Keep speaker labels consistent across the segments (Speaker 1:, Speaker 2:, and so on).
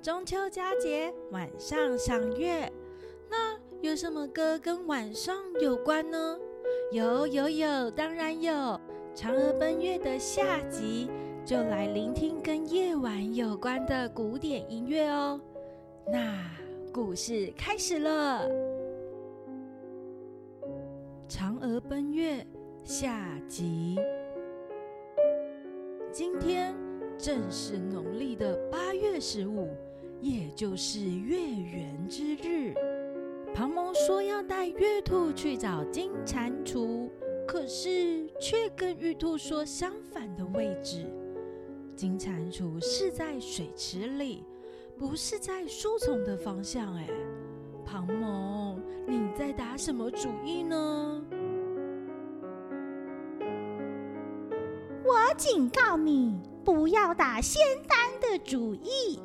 Speaker 1: 中秋佳节晚上赏月，那有什么歌跟晚上有关呢？有有有，当然有，《嫦娥奔月》的下集就来聆听跟夜晚有关的古典音乐哦。那故事开始了，《嫦娥奔月》下集。今天正是农历的八月十五，也就是月圆之日。庞蒙说要带月兔去找金蟾蜍，可是却跟玉兔说相反的位置。金蟾蜍是在水池里，不是在树丛的方向。哎，庞蒙，你在打什么主意呢？
Speaker 2: 我警告你，不要打仙丹的主意。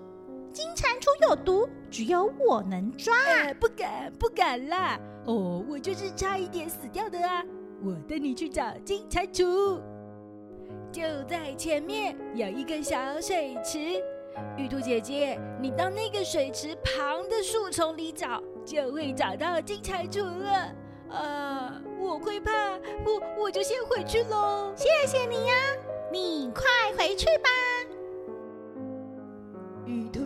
Speaker 2: 金蟾蜍有毒，只有我能抓。
Speaker 1: 不敢，不敢啦！哦，我就是差一点死掉的啊！我带你去找金蟾蜍，就在前面有一个小水池。玉兔姐姐，你到那个水池旁的树丛里找，就会找到金蟾蜍了。啊，我会怕，我我就先回去喽。
Speaker 2: 谢谢你呀，你快回去吧。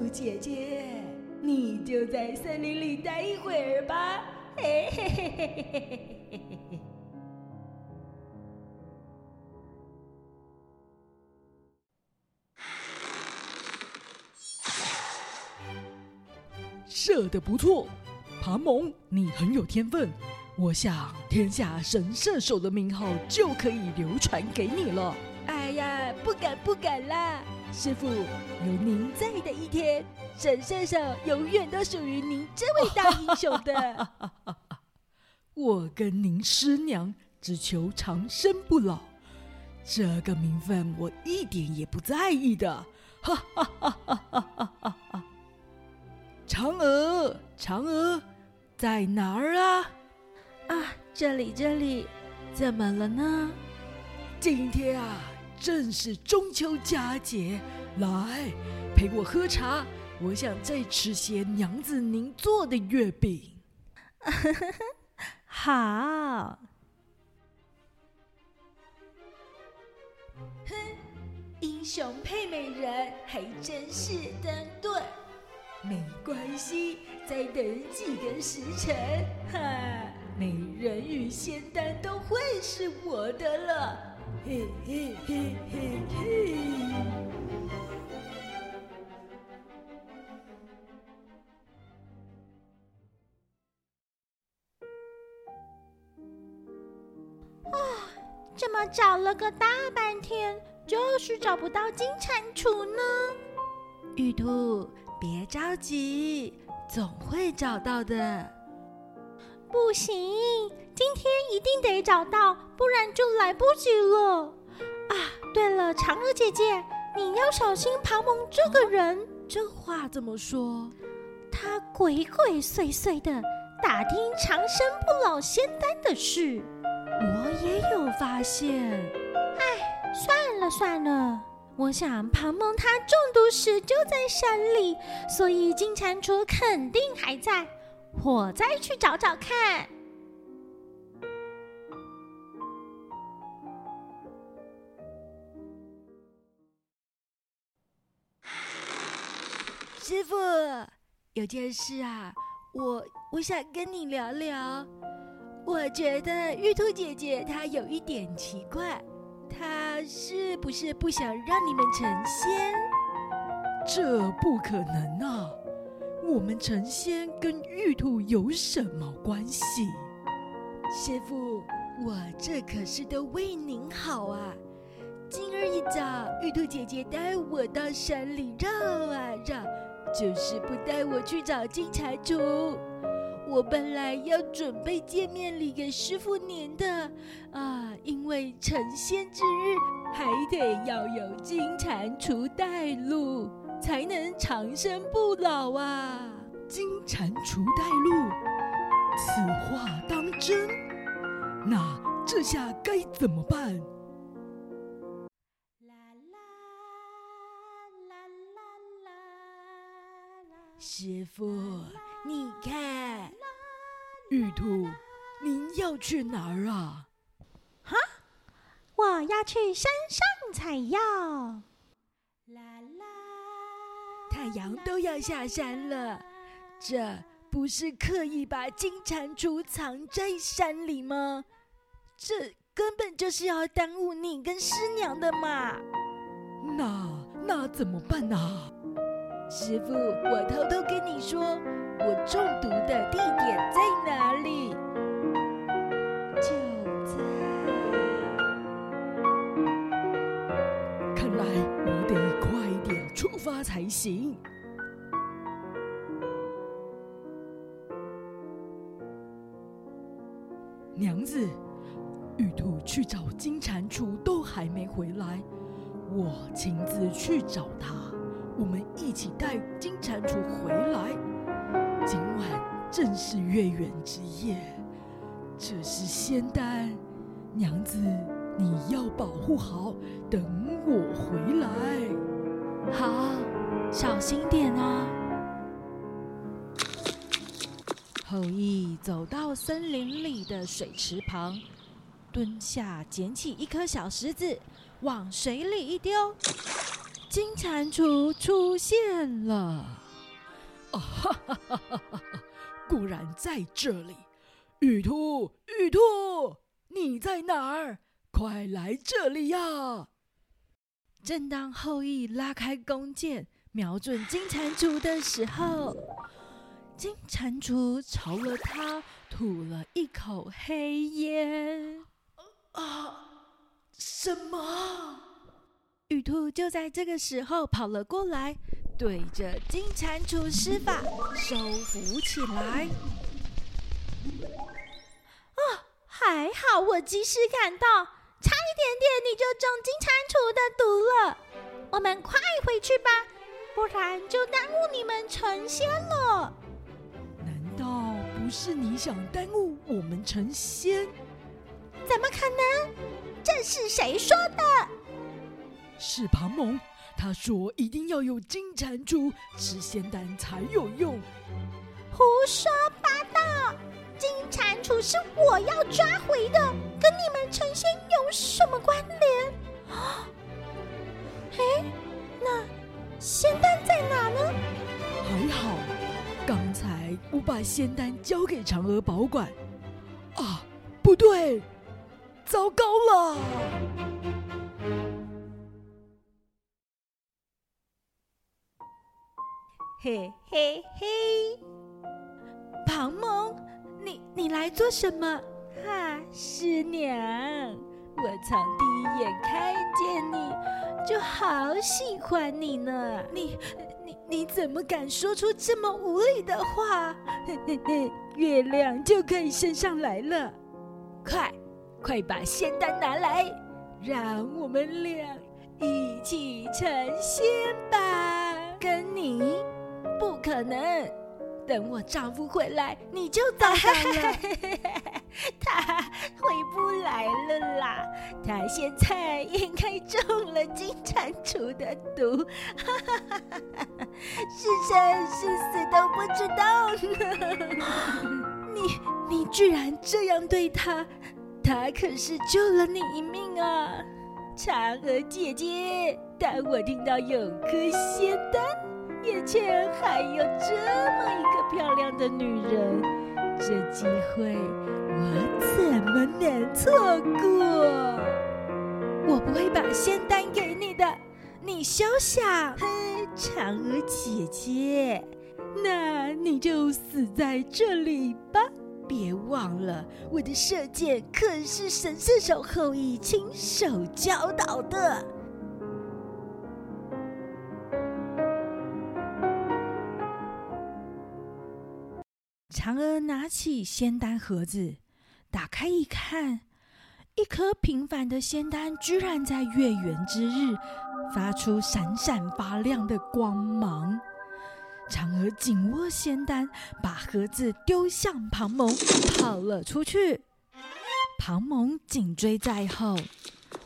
Speaker 1: 姐姐，你就在森林里待一会儿吧。嘿嘿嘿嘿嘿嘿嘿嘿。
Speaker 3: 射的不错，庞蒙，你很有天分。我想，天下神射手的名号就可以流传给你了。
Speaker 1: 不敢啦！师傅，有您在的一天，神射手永远都属于您这位大英雄的。
Speaker 3: 我跟您师娘只求长生不老，这个名分我一点也不在意的。哈哈哈哈哈哈！嫦娥，嫦娥，在哪儿啊？
Speaker 1: 啊，这里这里，怎么了呢？
Speaker 3: 今天啊。正是中秋佳节，来陪我喝茶。我想再吃些娘子您做的月饼。
Speaker 1: 好。哼，英雄配美人，还真是登对。没关系，再等几个时辰，哈，美人与仙丹都会是我的了。嘿嘿嘿嘿嘿！
Speaker 2: 啊，怎么找了个大半天，就是找不到金蟾蜍呢？
Speaker 1: 玉兔，别着急，总会找到的。
Speaker 2: 不行，今天一定得找到，不然就来不及了。啊，对了，嫦娥姐姐，你要小心庞蒙这个人。
Speaker 1: 这话怎么说？
Speaker 2: 他鬼鬼祟祟的打听长生不老仙丹的事，
Speaker 1: 我也有发现。
Speaker 2: 哎，算了算了，我想庞蒙他中毒时就在山里，所以金蟾蜍肯定还在。我再去找找看。
Speaker 1: 有件事啊，我我想跟你聊聊。我觉得玉兔姐姐她有一点奇怪，她是不是不想让你们成仙？
Speaker 3: 这不可能啊！我们成仙跟玉兔有什么关系？
Speaker 1: 师傅，我这可是都为您好啊！今儿一早，玉兔姐姐带我到山里绕啊绕，就是不带我去找金蟾蜍。我本来要准备见面礼给师傅您的啊，因为成仙之日还得要有金蟾蜍带路。才能长生不老啊！
Speaker 3: 金蟾蜍带路，此话当真？那这下该怎么办？
Speaker 1: 师傅，你看，
Speaker 3: 玉兔，您要去哪儿啊？
Speaker 2: 我要去山上采药。
Speaker 1: 啦啦，太阳都要下山了，这不是刻意把金蟾蜍藏在山里吗？这根本就是要耽误你跟师娘的嘛！
Speaker 3: 那那怎么办呢？
Speaker 1: 师傅，我偷偷跟你说，我中毒的地点在哪里？就在……
Speaker 3: 看来我得快点出发才行。娘子，玉兔去找金蟾蜍都还没回来，我亲自去找他。我们一起带金蟾蜍回来。今晚正是月圆之夜，这是仙丹，娘子你要保护好，等我回来。
Speaker 2: 好，小心点啊！
Speaker 4: 后羿走到森林里的水池旁，蹲下捡起一颗小石子，往水里一丢，金蟾蜍出现了。
Speaker 3: 啊哈哈哈哈哈！果然在这里，玉兔，玉兔，你在哪儿？快来这里呀！
Speaker 4: 正当后羿拉开弓箭，瞄准金蟾蜍的时候，金蟾蜍朝了他吐了一口黑烟。
Speaker 3: 啊！什么？
Speaker 4: 玉兔就在这个时候跑了过来，对着金蟾蜍施法，收服起来。
Speaker 2: 哦，还好我及时赶到，差一点点你就中金蟾蜍的毒了。我们快回去吧，不然就耽误你们成仙了。
Speaker 3: 难道不是你想耽误我们成仙？
Speaker 2: 怎么可能？这是谁说的？
Speaker 3: 是庞蒙，他说一定要有金蟾蜍吃仙丹才有用。
Speaker 2: 胡说八道！金蟾蜍是我要抓回的，跟你们成仙有什么关联？哎，那仙丹在哪呢？
Speaker 3: 还好，刚才我把仙丹交给嫦娥保管。啊，不对，糟糕了！
Speaker 1: 嘿嘿嘿，
Speaker 4: 庞蒙，你你来做什么？
Speaker 1: 哈，师娘，我从第一眼看见你就好喜欢你呢。
Speaker 4: 你你你怎么敢说出这么无理的话？
Speaker 1: 嘿嘿嘿，月亮就可以升上来了，快快把仙丹拿来，让我们俩一起成仙吧！
Speaker 4: 跟你不可能，等我丈夫回来你就糟糕了。
Speaker 1: 他回不来了啦，他现在应该中了金蟾蜍的毒，是生是死都不知道呢。
Speaker 4: 你你居然这样对他，他可是救了你一命啊！
Speaker 1: 嫦娥姐姐，当我听到有颗仙丹，眼前还有这么一个漂亮的女人，这机会我怎么能错过？
Speaker 4: 我不会把仙丹给你的，你休想！
Speaker 1: 哼，嫦娥姐姐，那你就死在这里吧！别忘了，我的射箭可是神射手后羿亲手教导的。
Speaker 4: 嫦娥拿起仙丹盒子，打开一看，一颗平凡的仙丹居然在月圆之日发出闪闪发亮的光芒。嫦娥紧握仙丹，把盒子丢向庞蒙，跑了出去。庞蒙紧追在后，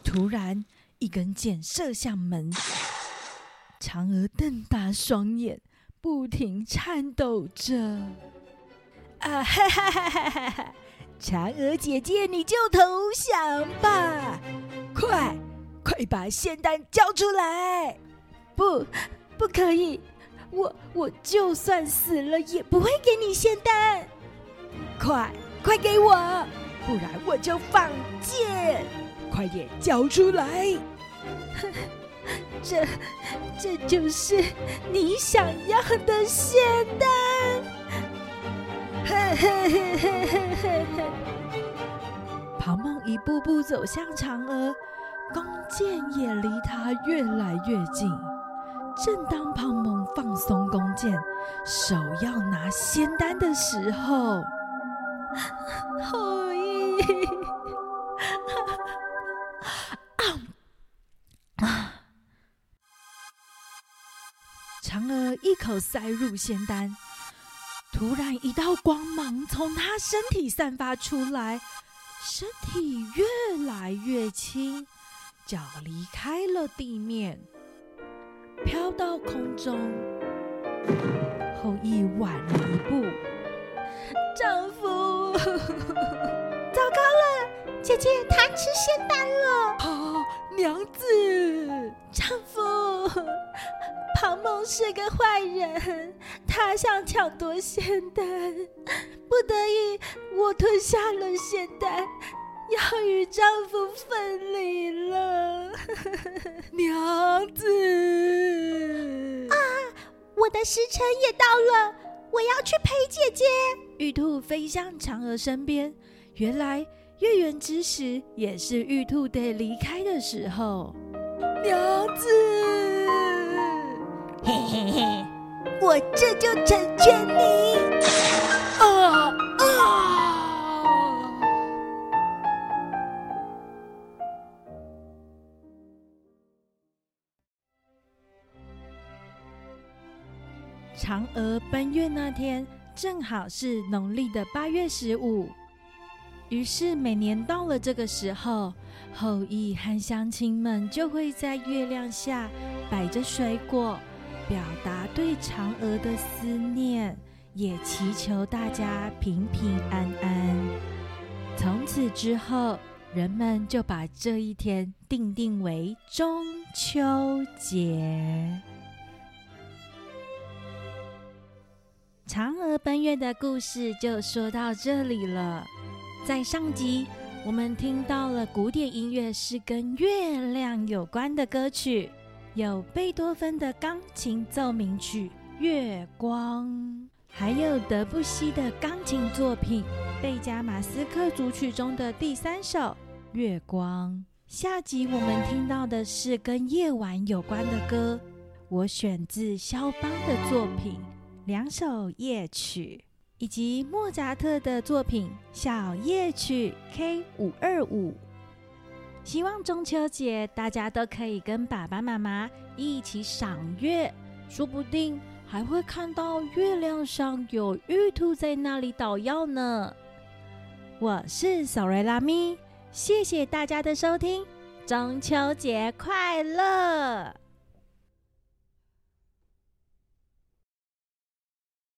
Speaker 4: 突然一根箭射向门。嫦娥瞪大双眼，
Speaker 1: 不停颤抖着。啊哈哈哈哈哈！嫦娥姐姐，你就投降吧！快，快把仙丹交出来！
Speaker 2: 不，不可以！我我就算死了也不会给你仙丹！
Speaker 1: 快，快给我，不然我就放箭！快点交出来！
Speaker 2: 这，这就是你想要的仙丹！
Speaker 1: 庞梦一步步走向嫦娥，弓箭也离他越来越近。正当庞梦放松弓箭，手要拿仙丹的时候，
Speaker 2: 后羿，
Speaker 1: 嫦娥一口塞入仙丹。突然，一道光芒从他身体散发出来，身体越来越轻，脚离开了地面，飘到空中。后羿晚了一步，
Speaker 2: 丈夫，糟糕了，姐姐贪吃仙丹了！
Speaker 1: 啊，娘子，
Speaker 2: 丈夫。庞梦是个坏人，他想抢夺仙丹，不得已，我吞下了仙丹，要与丈夫分离了。
Speaker 1: 娘子
Speaker 2: 啊，我的时辰也到了，我要去陪姐姐。
Speaker 1: 玉兔飞向嫦娥身边，原来月圆之时也是玉兔得离开的时候。娘子。
Speaker 2: 嘿嘿嘿，我这就成全你！啊啊！
Speaker 1: 嫦娥奔月那天正好是农历的八月十五，于是每年到了这个时候，后羿和乡亲们就会在月亮下摆着水果。表达对嫦娥的思念，也祈求大家平平安安。从此之后，人们就把这一天定定为中秋节。嫦娥奔月的故事就说到这里了。在上集，我们听到了古典音乐是跟月亮有关的歌曲。有贝多芬的钢琴奏鸣曲《月光》，还有德布西的钢琴作品《贝加马斯克组曲》中的第三首《月光》。下集我们听到的是跟夜晚有关的歌，我选自肖邦的作品两首夜曲，以及莫扎特的作品小夜曲 K 五二五。希望中秋节大家都可以跟爸爸妈妈一起赏月，说不定还会看到月亮上有玉兔在那里捣药呢。我是索瑞拉咪，谢谢大家的收听，中秋节快乐！